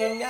is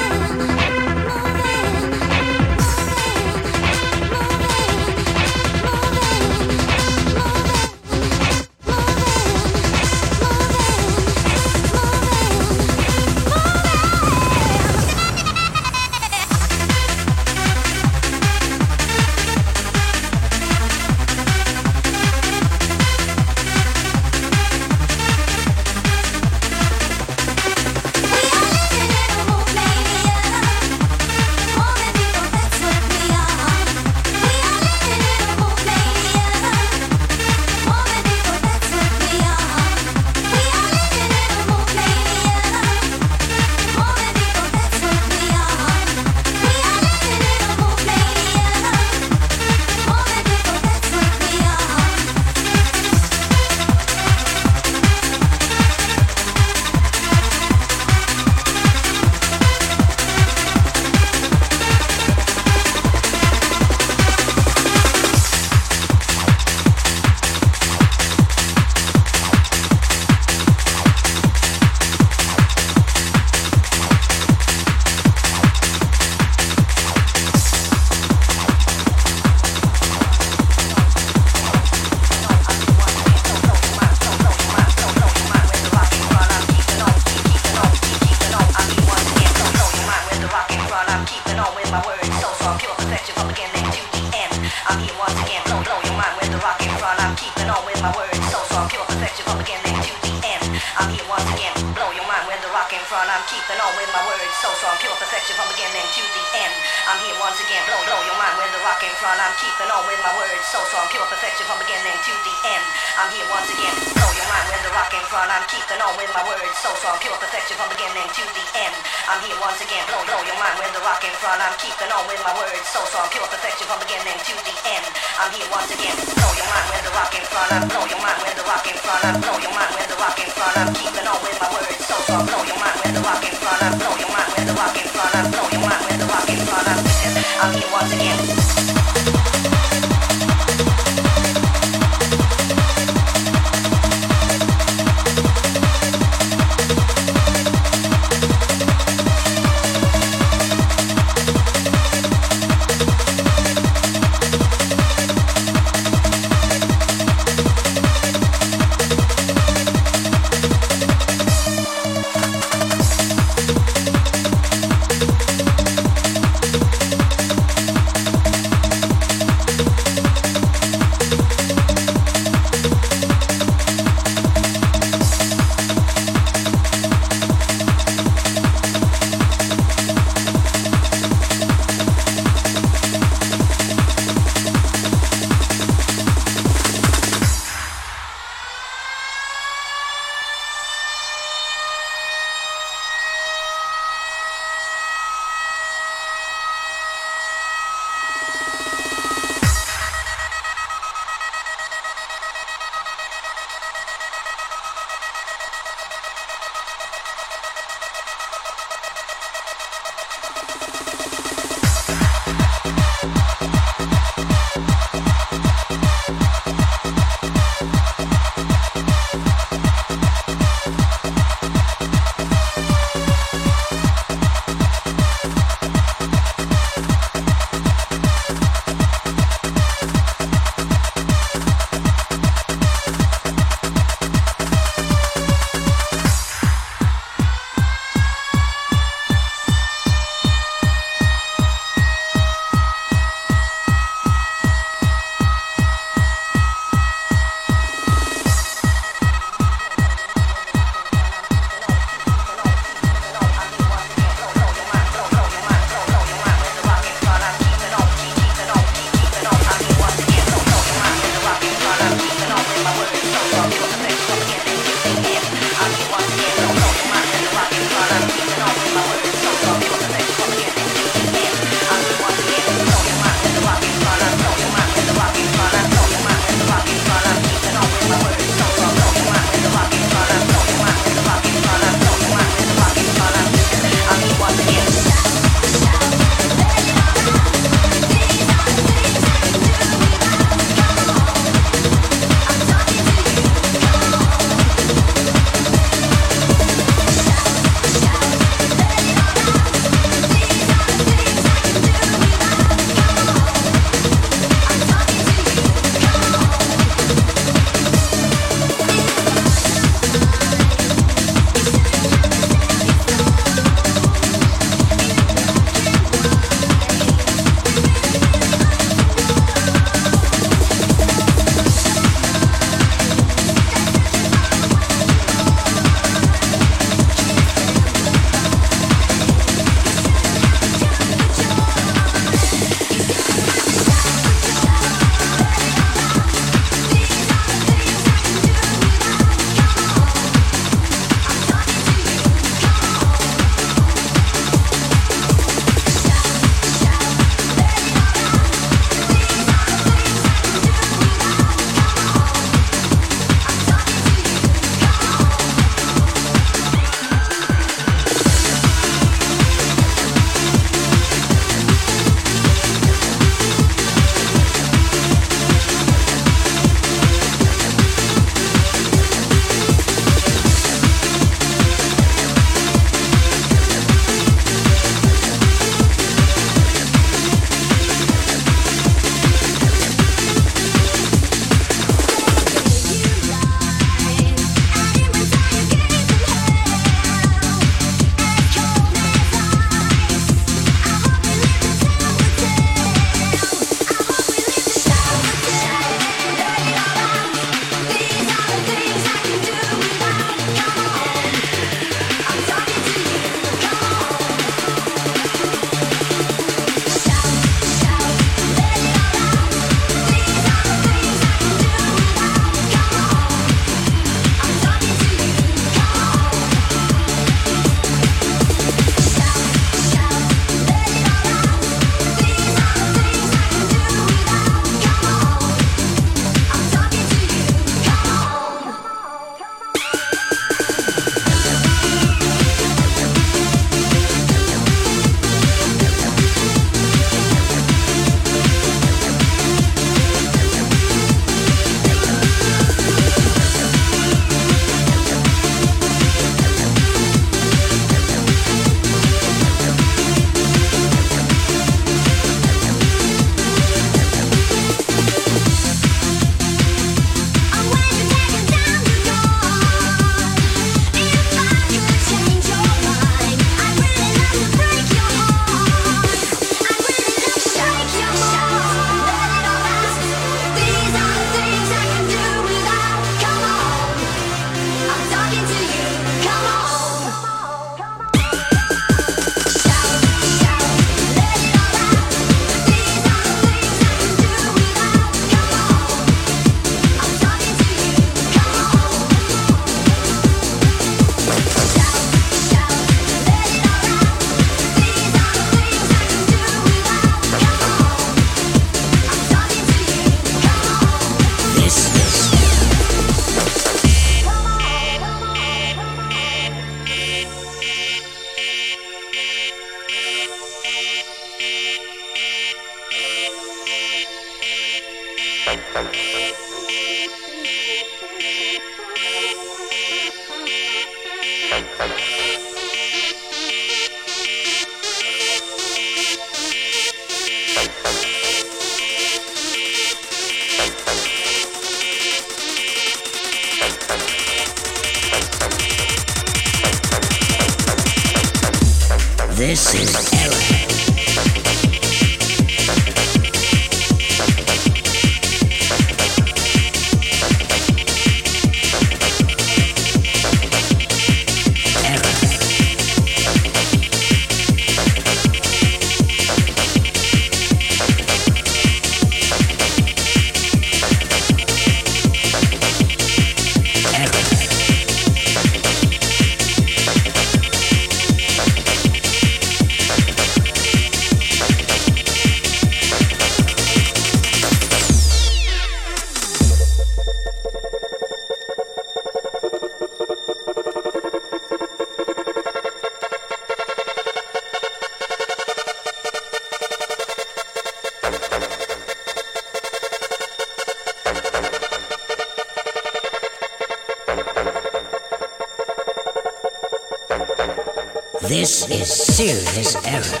serious error.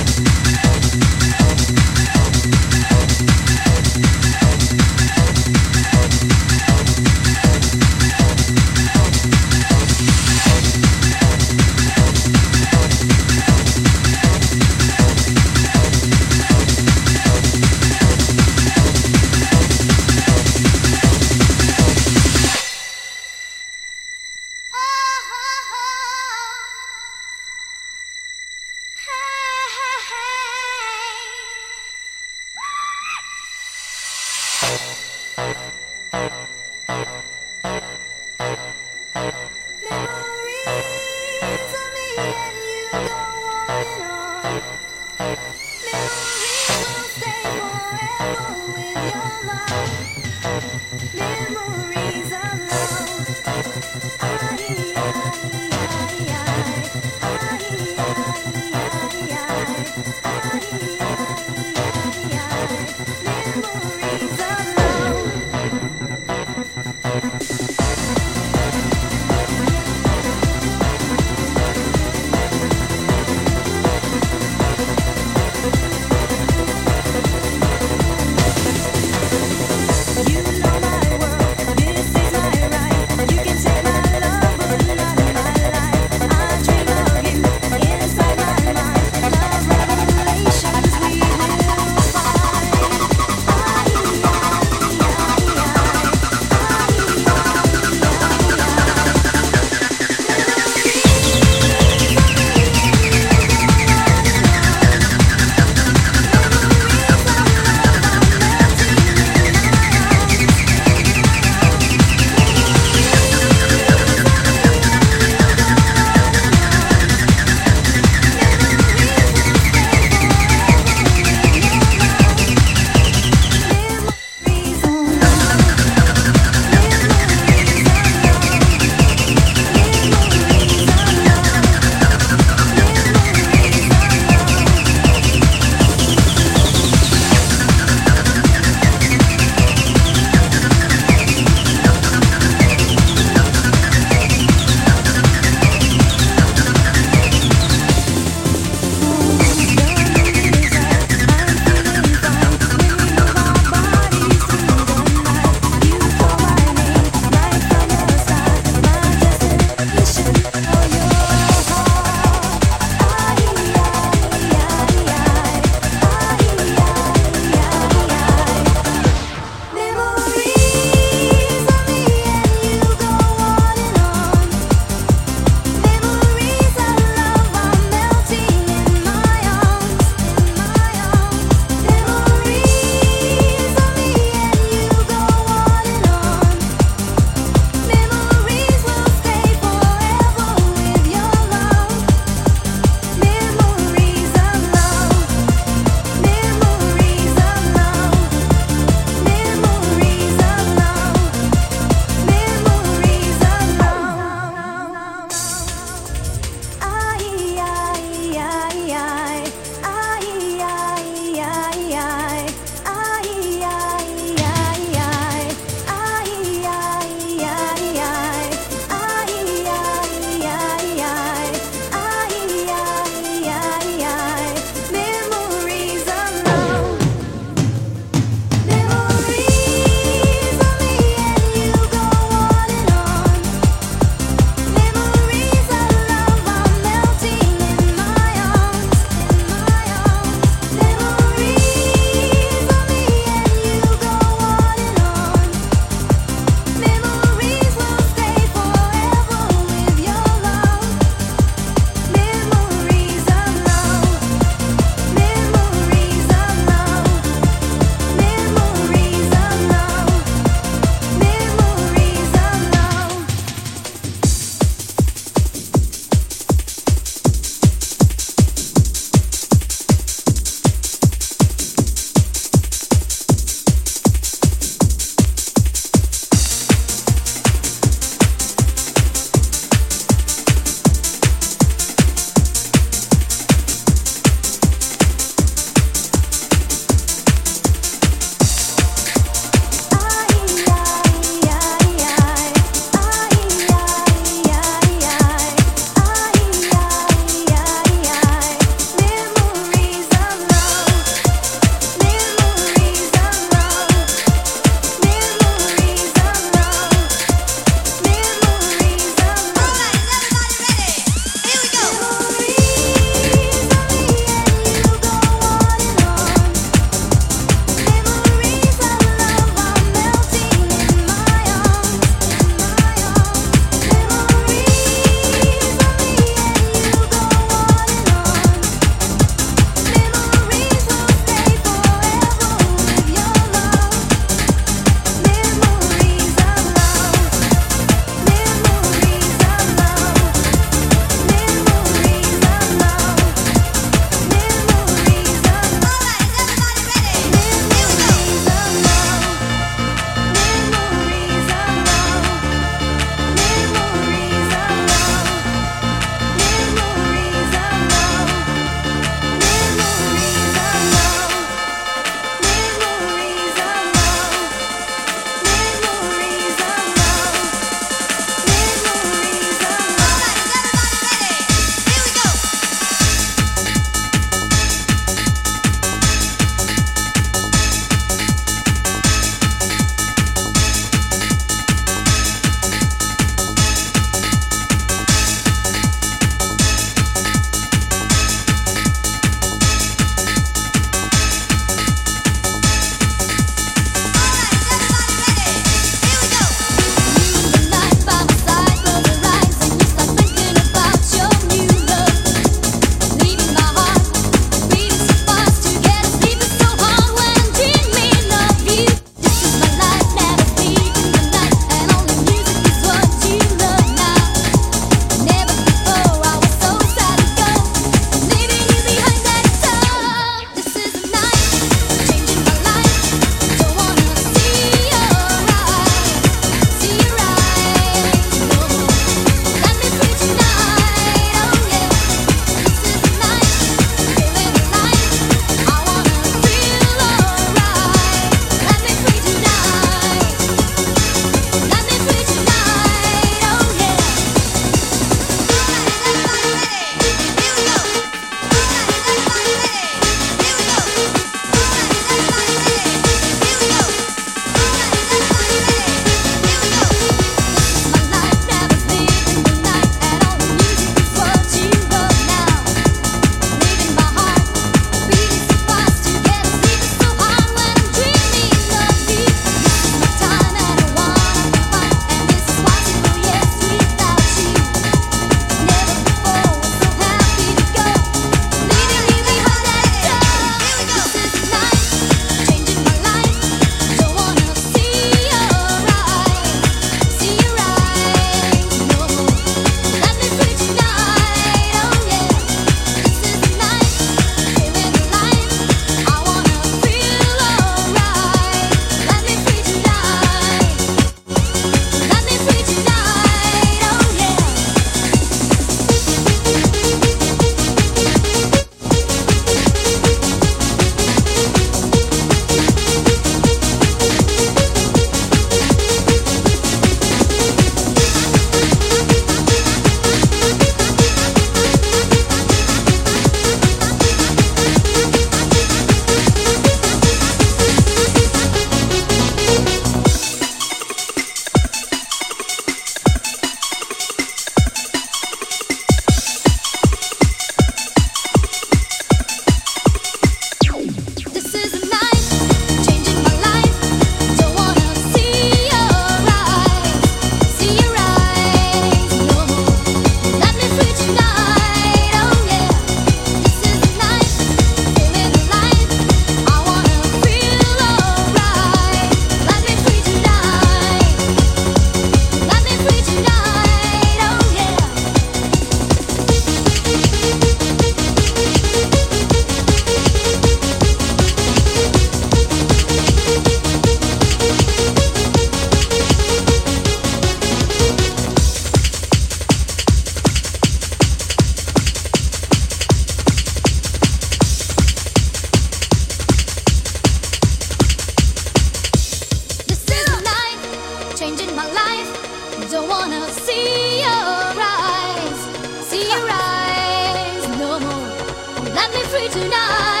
Let me free tonight,